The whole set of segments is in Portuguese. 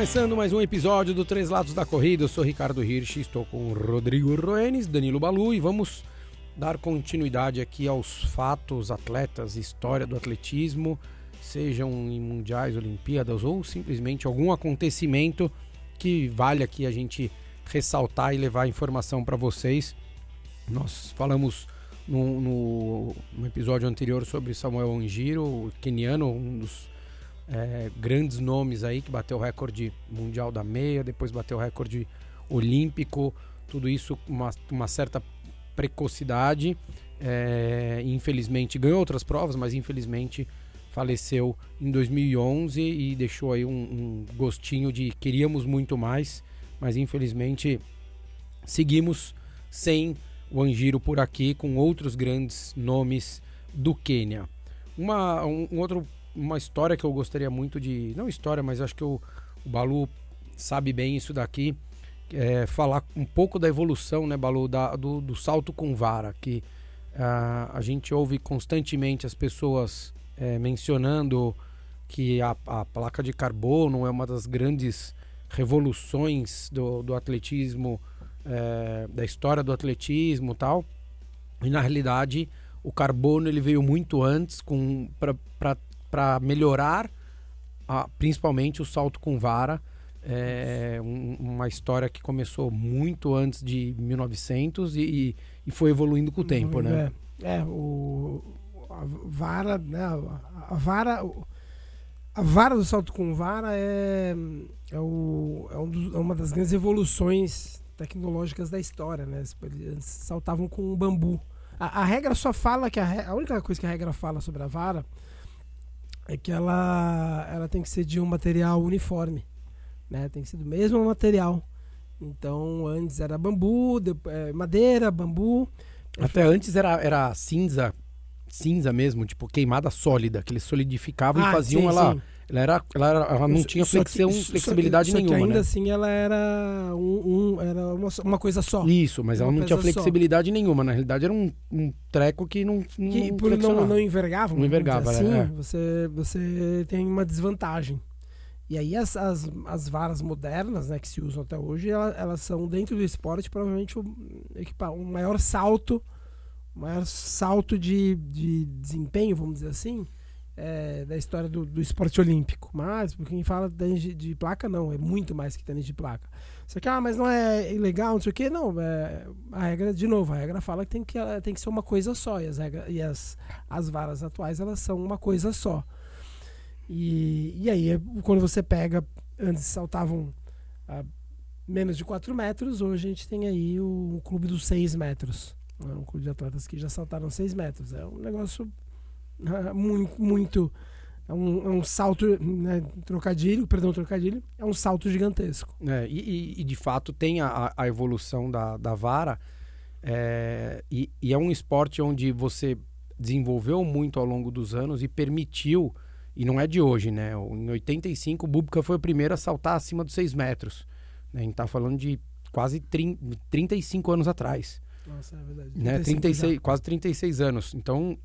Começando mais um episódio do Três Lados da Corrida, eu sou Ricardo Hirsch, estou com Rodrigo Roenes, Danilo Balu e vamos dar continuidade aqui aos fatos, atletas, história do atletismo, sejam em mundiais, Olimpíadas ou simplesmente algum acontecimento que vale aqui a gente ressaltar e levar informação para vocês. Nós falamos no, no, no, episódio anterior sobre Samuel Angiro, keniano, um dos é, grandes nomes aí que bateu o recorde mundial da meia, depois bateu o recorde olímpico, tudo isso com uma, uma certa precocidade. É, infelizmente ganhou outras provas, mas infelizmente faleceu em 2011 e deixou aí um, um gostinho de queríamos muito mais, mas infelizmente seguimos sem o Anjiro por aqui com outros grandes nomes do Quênia. Uma, um, um outro uma história que eu gostaria muito de. Não história, mas acho que o, o Balu sabe bem isso daqui. É, falar um pouco da evolução, né, Balu, da, do, do salto com vara, que uh, a gente ouve constantemente as pessoas é, mencionando que a, a, placa de carbono é uma das grandes revoluções do, do atletismo, é, da história do atletismo tal. E na realidade, o carbono ele veio muito antes para melhorar a, principalmente o salto com vara. É um, uma história que começou muito antes de 1900 e, e foi evoluindo com o tempo, né? É, é o, a vara, né? A, vara, a vara do salto com vara é, é, o, é, um é uma das grandes evoluções tecnológicas da história, né? Eles saltavam com bambu. A, a regra só fala que a, a única coisa que a regra fala sobre a vara é que ela, ela tem que ser de um material uniforme, né? Tem que ser do mesmo material. Então, antes era bambu, depois, é, madeira, bambu. Até antes era, era cinza, cinza mesmo, tipo queimada sólida, que eles solidificavam ah, e faziam sim, ela sim. Ela, era, ela, era, ela não tinha flexão, que, flexibilidade só nenhuma. ainda né? assim ela era, um, um, era uma, uma, coisa só. Isso, mas ela não tinha flexibilidade só. nenhuma. Na realidade era um, um treco que não. não que por não, não envergava. Não envergava, assim, é. você, você tem uma desvantagem. E aí as, as, as varas modernas, né, que se usam até hoje, elas, elas são dentro do esporte provavelmente o, o maior salto, o maior salto de, de desempenho, vamos dizer assim, é, da história do, do, esporte olímpico. Mas, quem fala de de, placa, não, é muito mais que tênis de placa. Você quer, ah, mas não é ilegal, não sei o quê. Não, é, a regra, de novo, a regra fala que tem que, tem que ser uma coisa só. E as, regras, e as, as varas atuais, elas são uma coisa só. E, e aí, é, quando você pega, antes saltavam a menos de 4 metros, hoje a gente tem aí o, o clube dos 6 metros. Né? Um clube de atletas que já saltaram 6 metros. É um negócio muito, muito é um, é um salto, né, trocadilho, perdão, trocadilho, é um salto gigantesco. É, e, e, de fato tem a, a evolução da, da vara, é, e, e, é um esporte onde você desenvolveu muito ao longo dos anos e permitiu, e não é de hoje, né? Em 85, o Bubka foi o primeiro a saltar acima dos 6 metros. Né? A gente tá falando de quase 30, 35 anos atrás. Nossa, é verdade. Né? 36, quase 36 anos. Então,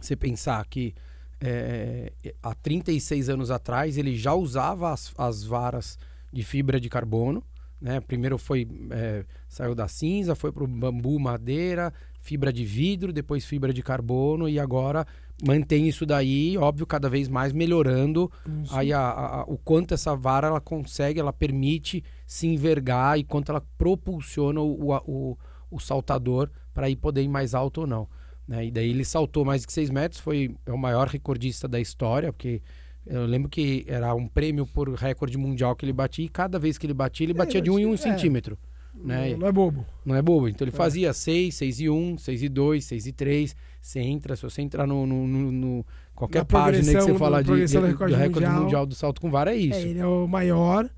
você pensar que é, há 36 anos atrás ele já usava as, as varas de fibra de carbono. Né? Primeiro foi é, saiu da cinza, foi para o bambu, madeira, fibra de vidro, depois fibra de carbono e agora mantém isso daí, óbvio, cada vez mais melhorando aí a, a, o quanto essa vara ela consegue, ela permite se envergar e quanto ela propulsiona o, o, o saltador para ir poder ir mais alto ou não. Né? E daí ele saltou mais de 6 metros, foi é o maior recordista da história, porque eu lembro que era um prêmio por recorde mundial que ele batia, e cada vez que ele batia, ele batia é, de 1 um em 1 um é. centímetro. Né? Não, é bobo. Não é bobo. Então ele é. fazia 6, 6 e 1, 6 e 2, 6 e 3. Você entra, se você entrar no, no, no, no qualquer página que você falar de, de, do recorde, do recorde mundial, mundial, do salto com vara, é isso. Ele é o maior.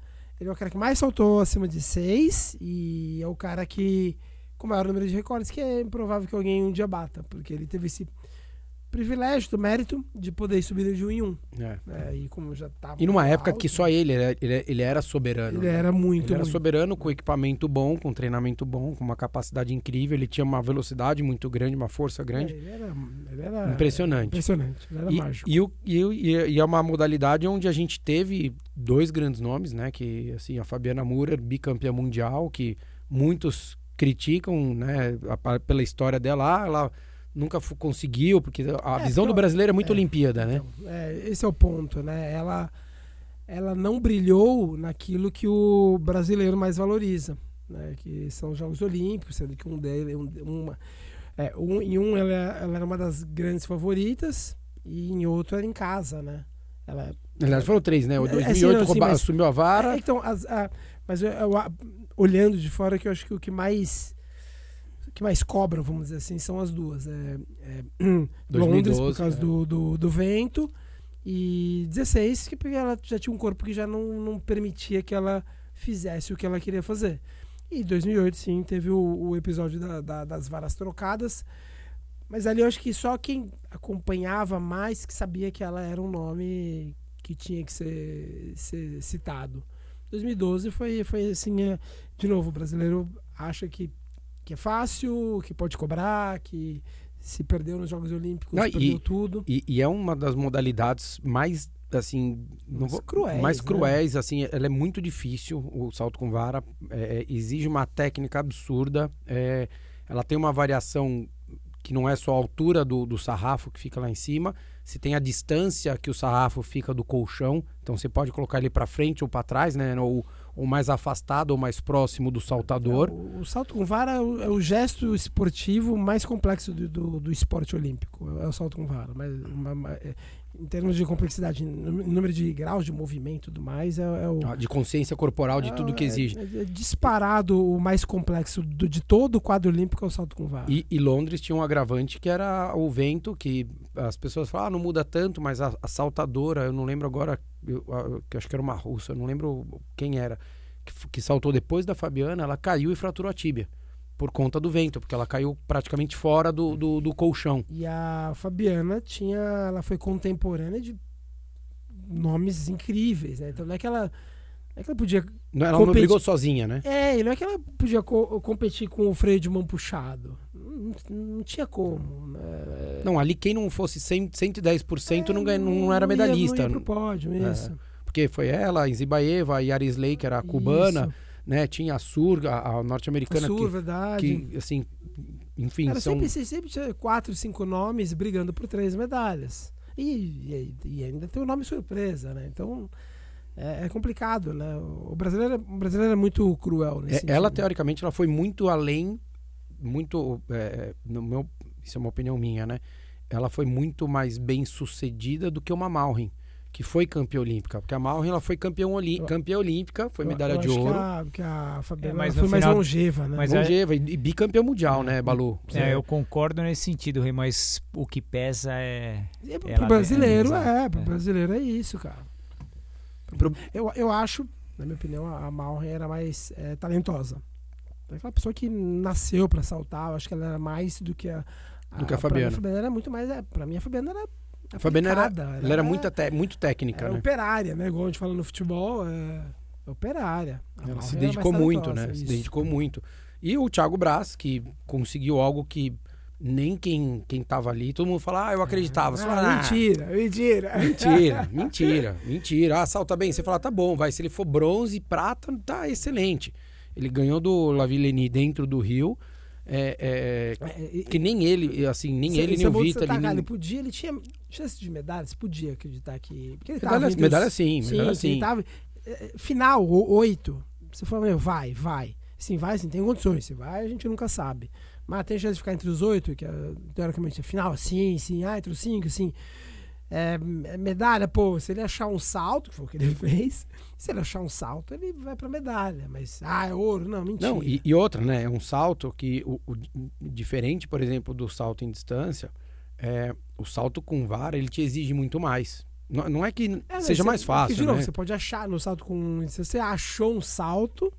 Ele é o cara que mais saltou acima de 6 e é o cara que com o maior número de recordes, que é improvável que alguém um dia bata, porque ele teve esse privilégio, do mérito de poder subir de um em um. É. né? e como já tava E numa época alto, que só ele, ele, ele, ele era soberano. ele né? era muito, Ele era muito. soberano com equipamento bom, com treinamento bom, com uma capacidade incrível. Ele tinha uma velocidade muito grande, uma força grande. É, ele era, ele era Impressionante. impressionante. Ele era E, mágico. e, e, é- e é uma modalidade onde a gente teve dois grandes nomes, né? Que assim, a Fabiana Murer, bicampeã mundial, que muitos criticam, né? a- pela história dela, ah, ela nunca conseguiu, porque a É, visão do brasileiro é muito é, Olimpíada, né? Então, é, esse é o ponto, né? Ela, ela não brilhou naquilo que o brasileiro mais valoriza, né? Que são os Jogos Olímpicos, sendo que um deles, um, uma, é, um, em um ela, ela era uma das grandes favoritas e em outro era em casa, né? Ela, Aliás, foram três, né? O É, 2008 assim, não, assim, rouba- mas- assumiu a vara. É, então, as- a- mas eu- eu- a- olhando de fora, que eu acho que o que mais o que mais cobram, vamos dizer assim, são as duas. É, é, Londres, por 2012, causa é. do, do, do vento, e 16, que porque ela já tinha um corpo que já não, não permitia que ela fizesse o que ela queria fazer. E 2008, sim, teve o, o episódio da- da- das varas trocadas. Mas ali eu acho que só quem acompanhava mais que sabia que ela era um nome que tinha que ser, ser citado. 2012 foi, foi assim, é, de novo, o brasileiro acha que, que é fácil, que pode cobrar, que se perdeu nos Jogos Olímpicos, Não, e- perdeu tudo. E, e é uma das modalidades mais, assim, não vou- cruéis, mais né? cruéis, assim, ela é muito difícil, o salto com vara, é, é, exige uma técnica absurda, é, ela tem uma variação que não é só a altura do, do sarrafo que fica lá em cima, se tem a distância que o sarrafo fica do colchão, então você pode colocar ele para frente ou para trás, né, ou, ou mais afastado ou mais próximo do saltador. O, o salto com vara é o, é o gesto esportivo mais complexo do, do, do esporte olímpico. É o salto com vara. Mas, é, em termos de complexidade, em número de graus de movimento e tudo mais, é, é o. Ah, De consciência corporal, de tudo que é- exige. É, é disparado o mais complexo do- de todo o quadro olímpico é o salto com vara. E, e Londres tinha um agravante que era o vento, que as pessoas falam, ah, não muda tanto, mas a, a saltadora, eu não lembro agora, eu, que eu acho que era uma russa, eu não lembro quem era, que, que saltou depois da Fabiana, ela caiu e fraturou a tíbia, por conta do vento, porque ela caiu praticamente fora do, do, do colchão. E a Fabiana tinha. Ela foi contemporânea de nomes incríveis, né? Então não é que ela. Não é que ela podia. Não, ela não Competi- brigou sozinha, né? É, e não é que ela podia co- competir com o freio de mão puxado. Não, não tinha como. Né? Não, ali quem não fosse 100, 110% não, É, ganha- não era ia- medalhista. Não ia pro pódio, É. isso. Porque foi ela, a Zibaeva, a Yarisley, que era a cubana, Isso. Né? Tinha a Sur, a, a norte-americana, Sul, que, verdade. que, assim, enfim, Era são... sempre, sempre, tinha quatro, cinco nomes brigando por três medalhas. E, e, e ainda tem o nome surpresa, né? Então é, é complicado, né? O brasileiro, é- o brasileiro é muito cruel nesse É, ela, sentido. teoricamente, ela foi muito além, muito, é, no meu, isso é uma opinião minha, né? Ela foi muito mais bem sucedida do que uma Malrin, que foi campeã olímpica. Porque a Malrin, ela foi campeã, Eu- campeã olímpica, foi Eu- medalha eu de acho ouro, Que a, que a Fabiana É, mas foi mais final- longeva, né? mas é- longeva e, e bicampeã mundial, né, Balu? É, eu concordo nesse sentido, Rei, mas o que pesa é. E pro Ela- brasileiro, é, é, exato, pro é. brasileiro é isso, cara. Pro- Eu, eu acho, na minha opinião, a a Malren era mais é, talentosa. É aquela pessoa que nasceu pra saltar, eu acho que ela era mais do que a. Do que a mim, Fabiana. A Fabiana era muito mais. É, pra mim, a Fabiana era. A Fabiana era, ela era muito, te- muito técnica, era né? operária, né? Igual a gente fala no futebol, é, é operária. A Ela se dedicou muito, né? Se isso. dedicou muito. E o Thiago Braz, que conseguiu algo que nem quem, quem tava ali, todo mundo fala, ah, eu acreditava. Ah, fala, ah, mentira, mentira. Mentira, mentira, mentira. Ah, salta bem. Você fala, tá bom, vai. Se ele for bronze, prata, tá excelente. Ele ganhou do Lavillenie dentro do Rio. É, é, É, e- que nem ele, assim, nem ele, nem o Vitor. nem- cara, Ele podia, ele tinha chance de medalha, você podia acreditar que. Porque ele Medalha, tava medalha os- sim, medalha sim, sim. tava, eh, final, oito. Você falou, vai, vai. Sim, vai, sim, tem condições. Se vai, a gente nunca sabe. Mas tem chance de ficar entre os oito, que é, teoricamente é final, sim, sim, ah, entre os cinco, sim. É, medalha, pô, se ele achar um salto, que foi o que ele fez, se ele achar um salto, ele vai pra medalha. Mas, ah, é ouro? Não, mentira. Não, e, e outra, né? É um salto que, o, o- diferente, por exemplo, do salto em distância, é, o salto com vara, ele te exige muito mais. Não, não é que É, seja você- mais fácil, de novo, né? Você pode achar no salto com. Se você achou um salto,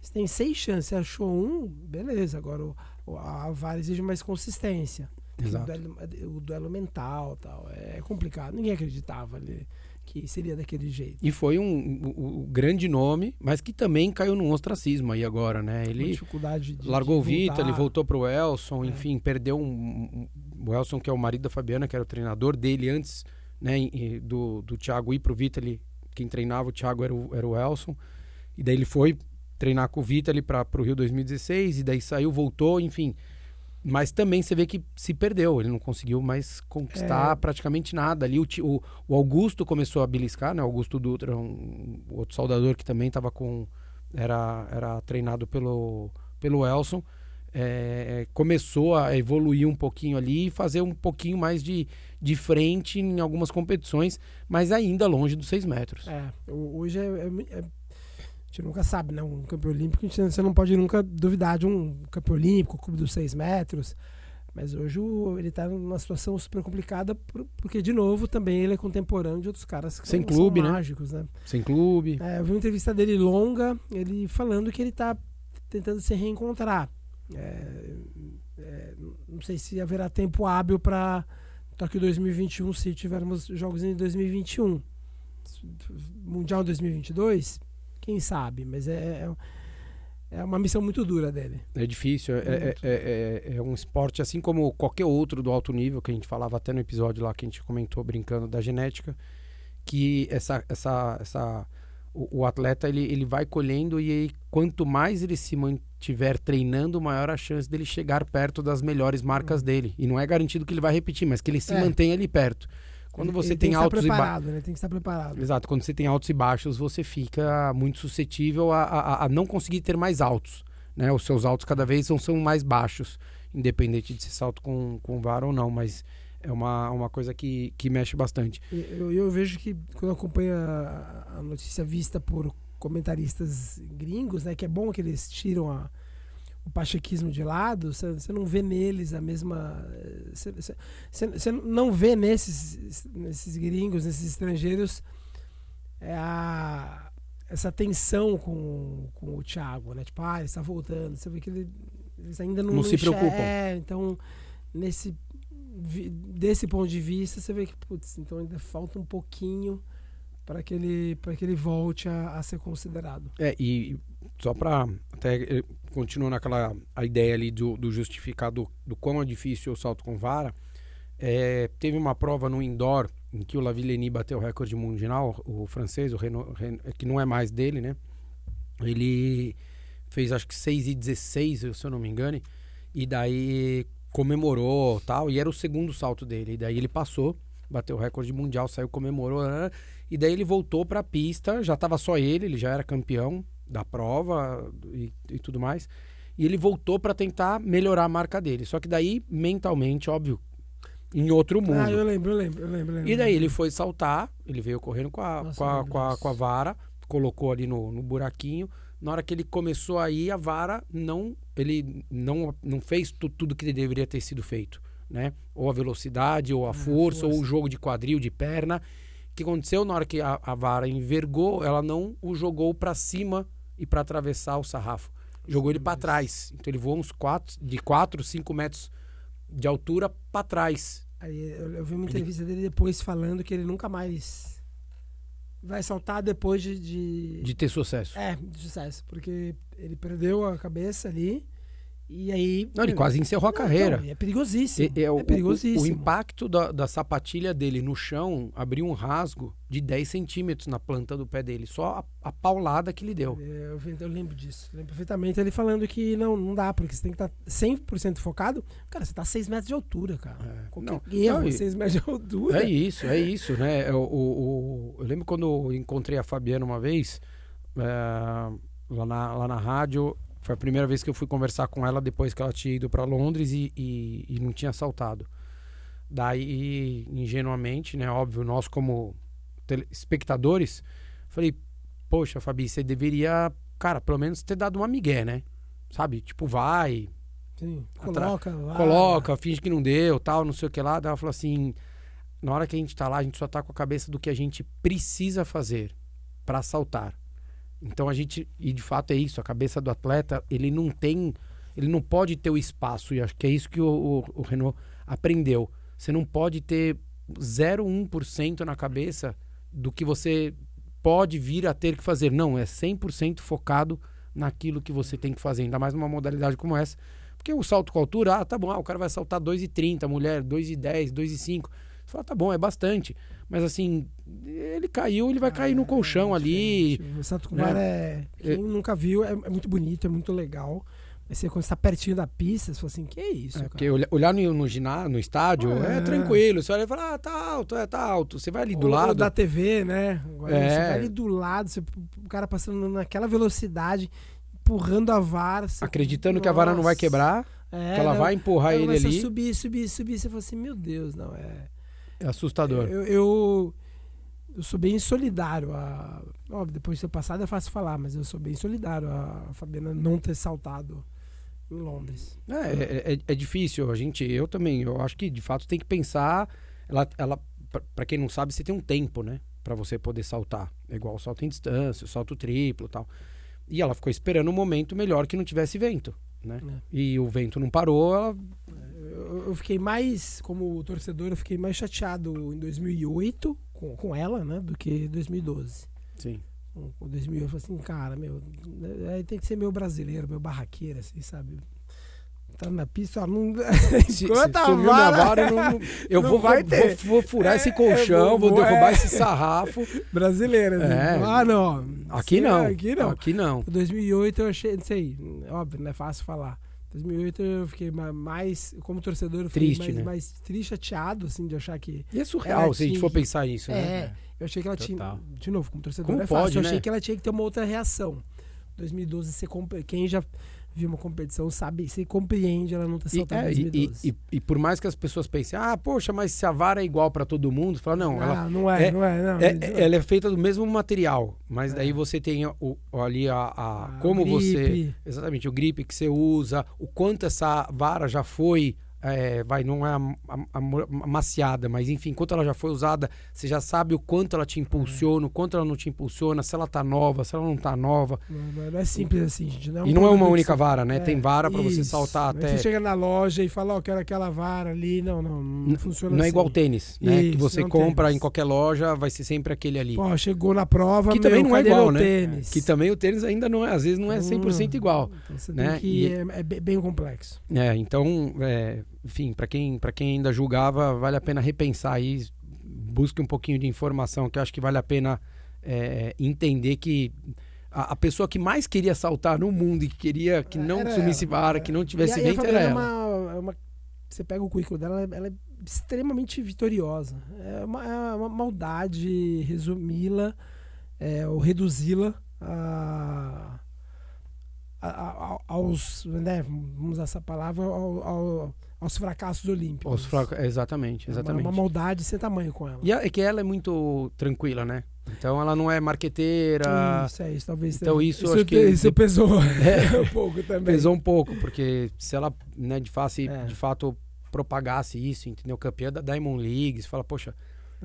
você tem seis chances. Você achou um, beleza. Agora o, o- a vara exige mais consistência. Exato. O duelo, o duelo mental tal. É complicado. Ninguém acreditava ali que seria daquele jeito. E foi um, um- um grande nome, mas que também caiu num ostracismo aí agora, né? Ele dificuldade de. largou o de Vitor, voltar. ele voltou pro Elson, É. enfim, perdeu um- O Elson, que é o marido da Fabiana, que era o treinador dele antes, né? Do, do Thiago ir pro Vitor, ele, quem treinava o Thiago era o, era o Elson. E daí ele foi treinar com o Vitor ali para pro Rio 2016, e daí saiu, voltou, enfim. Mas também você vê que se perdeu, ele não conseguiu mais conquistar É. praticamente nada. Ali o, o, o Augusto começou a beliscar, né? Augusto Dutra, um, outro soldador que também estava com. Era, era treinado pelo, pelo Elson. É, começou a evoluir um pouquinho ali e fazer um pouquinho mais de, de frente em algumas competições, mas ainda longe dos seis metros. É, hoje é, é- é- A gente nunca sabe, né? Um campeão olímpico, gente- você não pode nunca duvidar de um campeão olímpico, clube dos seis metros. Mas hoje ele tá numa situação super complicada, por- porque, de novo, também ele é contemporâneo de outros caras que Sem são, clube, são né? mágicos, né? Sem clube. É, eu vi uma entrevista dele longa, ele falando que ele tá tentando se reencontrar. É, é, não sei se haverá tempo hábil para Tóquio 2021 se tivermos jogos em 2021. Mundial 2022, quem sabe, mas é, é, é uma missão muito dura dele. É difícil. É, é, é- é- é um esporte assim como qualquer outro do alto nível, que a gente falava até no episódio lá que a gente comentou brincando da genética, que essa, essa, essa, o, o atleta ele, ele vai colhendo e aí, quanto mais ele se mantiver treinando, maior a chance dele chegar perto das melhores marcas dele. E não é garantido que ele vai repetir, mas que ele se É. mantenha ali perto. Quando Ele- você ele tem, estar altos e baixos. né? Tem que estar preparado. Exato, quando você tem altos e baixos, você fica muito suscetível a, a, a não conseguir ter mais altos. Né? Os seus altos cada vez são, são mais baixos, independente de se salto com, com vara ou não, mas é uma, uma coisa que, que mexe bastante. Eu, eu vejo que quando eu acompanho a, a notícia vista por comentaristas gringos, né, que é bom que eles tiram a- o pachequismo de lado, você não vê neles a mesma. Você você- não vê nesses, nesses gringos, nesses estrangeiros, é a, essa tensão com, com o Thiago, né? Tipo, ah, ele está voltando. Você vê que ele- eles ainda não, Não se preocupam. É, então, nesse, desse ponto de vista, você vê que, putz, então ainda falta um pouquinho para que ele, para que ele volte a, a ser considerado. É, e só para até eh, continuando aquela a ideia ali do, do justificar do, quão é difícil o salto com vara, é, teve uma prova no indoor em que o Lavillenie bateu o recorde mundial, o francês, o Ren- que não é mais dele, né? Ele fez acho que 6 e 16, se eu não me engane, e daí comemorou tal, e era o segundo salto dele, e daí ele passou, bateu o recorde mundial, saiu, comemorou, né? e daí ele voltou para a pista, já estava só ele, ele já era campeão da prova e, e tudo mais, e ele voltou para tentar melhorar a marca dele, só que daí mentalmente, óbvio, em outro mundo. Ah, eu lembro, eu lembro, eu lembro. lembro. E daí ele foi saltar, ele veio correndo com a, Nossa, com, a, com, a, com a vara, colocou ali no, no buraquinho. Na hora que ele começou a ir, a vara não. Ele não, não fez tu, tudo que deveria ter sido feito. Né? Ou a velocidade, ou a força, ou o força. jogo de quadril, de perna. O que aconteceu na hora que a, a vara envergou, ela não o jogou para cima e para atravessar o sarrafo. Jogou ele para trás. Então ele voou uns quatro, de 4, 5 metros de altura para trás. Aí eu, eu vi uma entrevista dele depois falando que ele nunca mais vai saltar depois de. de... De ter sucesso. É, de sucesso. Porque ele perdeu a cabeça ali. E aí. Não, ele quase encerrou a Não, carreira. então, é perigosíssimo. E- é, o- é perigosíssimo. O, o impacto da, da sapatilha dele no chão abriu um rasgo de 10 centímetros na planta do pé dele. Só a, a paulada que ele deu. É, Eu, eu lembro disso. Lembro perfeitamente ele falando que não, não dá, porque você tem que estar 100% focado. Cara, você tá a 6 metros de altura, cara. É, Qualquer não, erro, não, e- 6 metros de altura. É isso, é isso, né? O, o- o- eu lembro quando eu encontrei a Fabiana uma vez, é, lá, na, lá na rádio. Foi a primeira vez que eu fui conversar com ela depois que ela tinha ido para Londres e, e- e não tinha saltado. Daí, ingenuamente, né? Óbvio, nós como espectadores, falei, poxa, Fabi, você deveria, cara, pelo menos ter dado uma migué, né? Sabe? Tipo, vai, Sim. Coloca, vai. coloca, finge que não deu, tal, não sei o que lá. Daí ela falou assim: na hora que a gente tá lá, a gente só tá com a cabeça do que a gente precisa fazer para saltar. Então a gente, e de fato é isso, a cabeça do atleta, ele não tem, ele não pode ter o espaço, e acho que é isso que o, o, o Renault aprendeu. Você não pode ter 0,1% na cabeça do que você pode vir a ter que fazer. Não, é 100% focado naquilo que você tem que fazer, ainda mais numa modalidade como essa. Porque o salto com altura, ah, tá bom, ah, o cara vai saltar 2,30, a mulher 2,10, 2,5. Você fala, tá bom, é bastante. Mas assim, ele caiu, ele vai Ah, cair no colchão é ali. diferente. O salto com né? é. Quem nunca viu, é, é muito bonito, é muito legal. Mas você, quando você tá pertinho da pista, você fala assim, que isso, É, porque olha- olhar no, no ginásio, no estádio, é. É. tranquilo. Você olha e fala, ah, tá alto, é, tá alto. Você vai ali do Ou- lado. da TV, né? Agora É. Você vai ali do lado, você- o cara passando naquela velocidade, empurrando a vara. você- Acreditando que a vara não vai Nossa. quebrar, É, que ela não, vai empurrar ela ele ali. subir, subir, subir. Você fala assim, meu Deus, não, é... É assustador. Eu, eu, eu sou bem solidário. A, óbvio, depois de ter passado é fácil falar, mas eu sou bem solidário a Fabiana não ter saltado em Londres. É, é, é- é difícil. A gente, eu também, eu acho que de fato tem que pensar. Ela, ela pra quem não sabe, você tem um tempo, né? Pra você poder saltar. É igual salto em distância, salto triplo e tal. E ela ficou esperando um momento melhor que não tivesse vento, né? É. E o vento não parou, ela Eu, eu fiquei mais, como torcedor, eu fiquei mais chateado em 2008 com, com ela, né, do que em 2012. Sim. Com com 2008 eu falei assim, cara, meu, aí tem que ser meu brasileiro, meu barraqueiro, assim, sabe? Tá na pista, ó, não. Se, Enquanto se a sumiu minha vara- vara, eu, não, eu não vou, vai ter. vou- vou furar É, esse colchão, é, vou derrubar é. esse sarrafo. brasileira. assim. É. Ah, não. Aqui não. Aqui não. Aqui não. 2008 eu achei, não sei, óbvio, não é fácil falar. 2008 eu fiquei ma- mais, como torcedor, eu fiquei Triste, mais, né? mais triste, chateado, assim, de achar que. E é surreal Ela se a gente tinha for pensar nisso, né? É, eu achei que ela Total. tinha. De novo, como torcedor, Como é fácil. pode, eu né? achei que ela tinha que ter uma outra reação. 2012, você compre- quem já viu uma competição sabe, você compreende ela não ter E, saltado é, em e- 2012. e- e- e por mais que as pessoas pensem, ah, poxa, mas se a vara é igual pra todo mundo, fala, não, ela, Ah, não é, é- não é, não. é, é- ela é feita do mesmo material, mas É. daí você tem o, ali a, a- Ah, como você, gripe. exatamente, o grip que você usa, o quanto essa vara já foi, é, vai, não é am- am- am- amaciada, mas enfim, quanto ela já foi usada, você já sabe o quanto ela te impulsiona, o quanto ela não te impulsiona, se ela tá nova, se ela não tá nova. Não, não é simples assim, gente. Não e não é uma que única vara, né? É, tem vara pra você saltar Mas até. Você chega na loja e fala, ó, quero aquela vara ali. Não, não, não funciona Não é assim. igual tênis, né? que Isso, você não compra tênis. em qualquer loja, vai ser sempre aquele ali. Pô, chegou na prova, que meu, também não é igual, né? tênis? Que também o tênis ainda não é, às vezes não é 100% Hum, igual. Então você né? que... E- É, é bem bem complexo. É, então, é, enfim, para quem, pra quem ainda julgava, vale a pena repensar aí, busque um pouquinho de informação, que eu acho que vale a pena é, entender que a, a pessoa que mais queria saltar no mundo e que queria que não Era sumisse ela, vara, é. que não tivesse E a- e vento, era Fabiana ela. É uma, é uma- você pega o currículo dela, ela é, ela é extremamente vitoriosa. É uma, é uma maldade resumi-la é, ou reduzi-la a, a- a- aos, né, vamos usar essa palavra, ao- ao- aos fracassos olímpicos. Os fracos- exatamente, É uma- exatamente. Uma, maldade sem tamanho com ela. E é que ela é muito tranquila, né? Então ela não é marqueteira, Isso, é isso, talvez. então tenha- isso eu acho que- isso pesou É. um pouco também. pesou um pouco, porque se ela, né, de, face, É. de fato propagasse isso, entendeu? Campeã da Diamond League, você fala, poxa,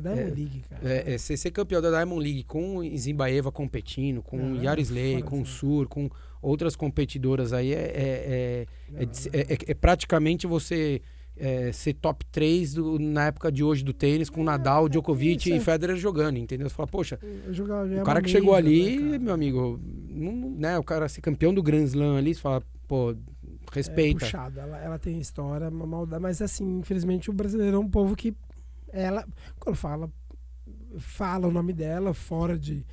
Diamond É, League, cara. É, é, ser, ser campeão da Diamond League com Zimbaeva competindo, com Não, é Yarisley, com de- Sur, com outras competidoras aí, é, é, é, é é- é- é praticamente você é, ser top 3 do- na época de hoje do tênis, com Nadal, Djokovic é. e Federer jogando, entendeu? Você fala, poxa, é o cara que chegou ali, né, meu amigo, não- né, o cara ser campeão do Grand Slam ali, você fala, pô, É respeita. puxado, ela, ela tem história, uma maldade, mas assim, infelizmente o brasileiro é um povo que ela, quando fala, fala o nome dela fora de,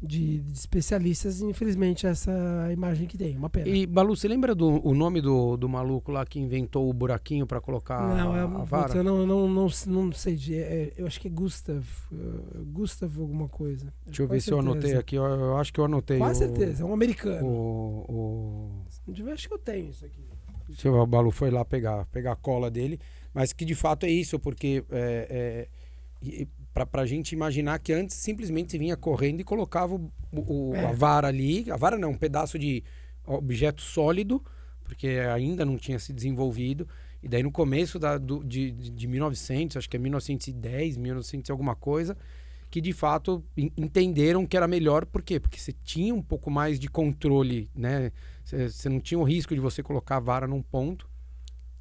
de, de especialistas, infelizmente essa é imagem que tem, uma pena. E, Balu, você lembra do o nome do, do maluco lá que inventou o buraquinho pra colocar não, é, a, a vara? eu não, não, não, não sei, de, é, eu acho que é Gustav, uh, Gustav alguma coisa. Deixa eu ver Quase se eu anotei certeza. aqui. Eu, eu acho que eu anotei. Quase o, certeza, é um americano. O, o, acho que eu tenho isso aqui. o Balu foi lá pegar, pegar a cola dele. Mas que de fato é isso, porque é, é, pra, pra gente imaginar que antes simplesmente se vinha correndo e colocava o, o- É. a vara ali. A vara não, um pedaço de objeto sólido, porque ainda não tinha se desenvolvido. E daí no começo da, do, de, de de 1900, acho que é 1910, 1900 e alguma coisa, que de fato en- entenderam que era melhor, por quê? Porque você tinha um pouco mais de controle, né? Você não tinha o risco de você colocar a vara num ponto.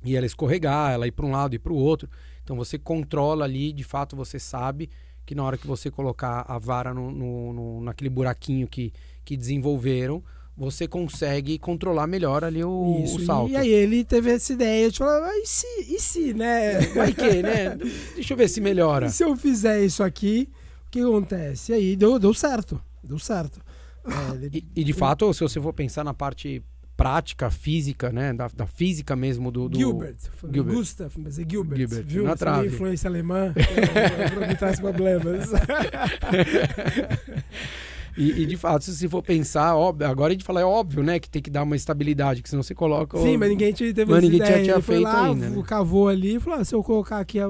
E ela escorregar, ela ir para um lado e para o outro. Então você controla ali, de fato você sabe que na hora que você colocar a vara no, no, no naquele buraquinho que, que desenvolveram, você consegue controlar melhor ali o, Isso, o salto. E aí ele teve essa ideia de falar, "Ah, e se, e se, né? Vai que, né? Deixa eu ver se melhora. E se eu fizer isso aqui, o que acontece? E aí deu, deu certo. Deu certo. É, ele- E, e, de fato, se você for pensar na parte prática, física, né? Da, da física mesmo do. do... Gilbert. Gilbert. Gustav, mas é Gilbert. Gilbert, viu? na trave. influência alemã me traz problemas. E, e, de fato, se você for pensar, óbvio, agora a gente fala, é óbvio, né? Que tem que dar uma estabilidade, que senão você coloca. Sim, mas ninguém tinha, teve Mas ninguém tinha- ideia. tinha foi feito lá, ainda, né? cavou ali e falou: ah, se eu colocar aqui a-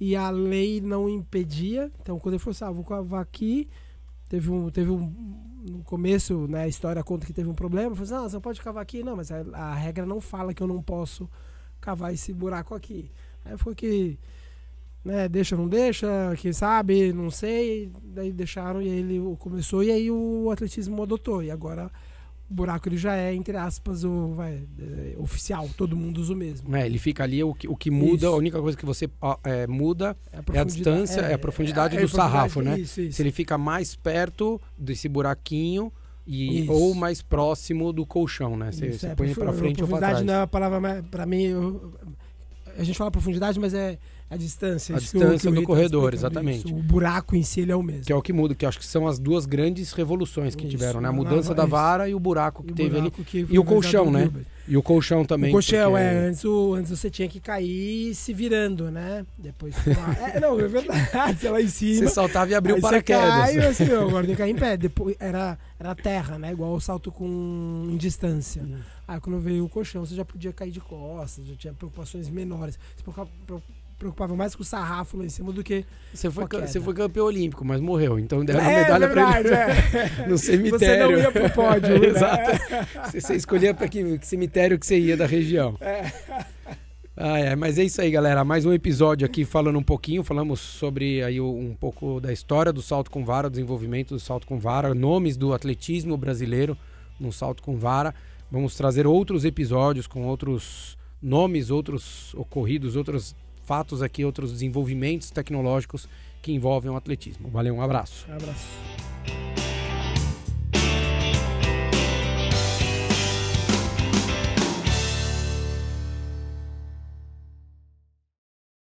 e a lei não impedia, então quando ele falou assim, ah, vou cavar aqui, teve um, teve um no começo, né, a história conta que teve um problema, falou assim, ah, você não pode cavar aqui, não, mas a, a regra não fala que eu não posso cavar esse buraco aqui. Aí foi que né, deixa ou não deixa, quem sabe, não sei, daí deixaram e ele começou e aí o atletismo adotou e agora buraco ele já é, entre aspas, o vai, é, oficial, todo mundo usa o mesmo. É, ele fica ali, o que, o que muda, Isso. a única coisa que você é, muda É a, é a distância, é, a profundidade do sarrafo, né? Isso, isso. Se ele fica mais perto desse buraquinho e, Isso. ou mais próximo do colchão, né? Você, você é, põe pra frente ou profundidade trás. não é a palavra mais, pra mim, eu- a gente fala profundidade, mas é a distância. A isso distância do tá corredor, exatamente. isso. O buraco em si ele é o mesmo. Que é o que muda, que eu acho que são as duas grandes revoluções que Isso, tiveram, né? A mudança da isso. vara e o buraco que o teve ali. buraco que E o colchão, né? E o colchão também. O colchão, porque- é, antes, o- antes você tinha que cair se virando, né? Depois. é, não, é verdade, lá em cima. Você saltava e abriu o você paraquedas. cai, assim, ó, agora tem que cair em pé. Depois era, era terra, né? Igual o salto com em distância. Hum. Aí quando veio o colchão, você já podia cair de costas, já tinha preocupações menores. Você preocupava, preocupava mais com o sarrafo lá em cima do que. Você foi, você foi campeão olímpico, mas morreu. Então deram a é medalha pra ele verdade, é. no Você cemitério. não ia pro pódio, né? Exato. Você, você escolhia para que, que cemitério que você ia da região. Ah, é, mas é isso aí, galera. Mais um episódio aqui falando um pouquinho. Falamos sobre aí um pouco da história do salto com vara, desenvolvimento do salto com vara, nomes do atletismo brasileiro no salto com vara. Vamos trazer outros episódios com outros nomes, outros ocorridos, outros fatos aqui, outros desenvolvimentos tecnológicos que envolvem o atletismo. Valeu, um abraço. Um abraço.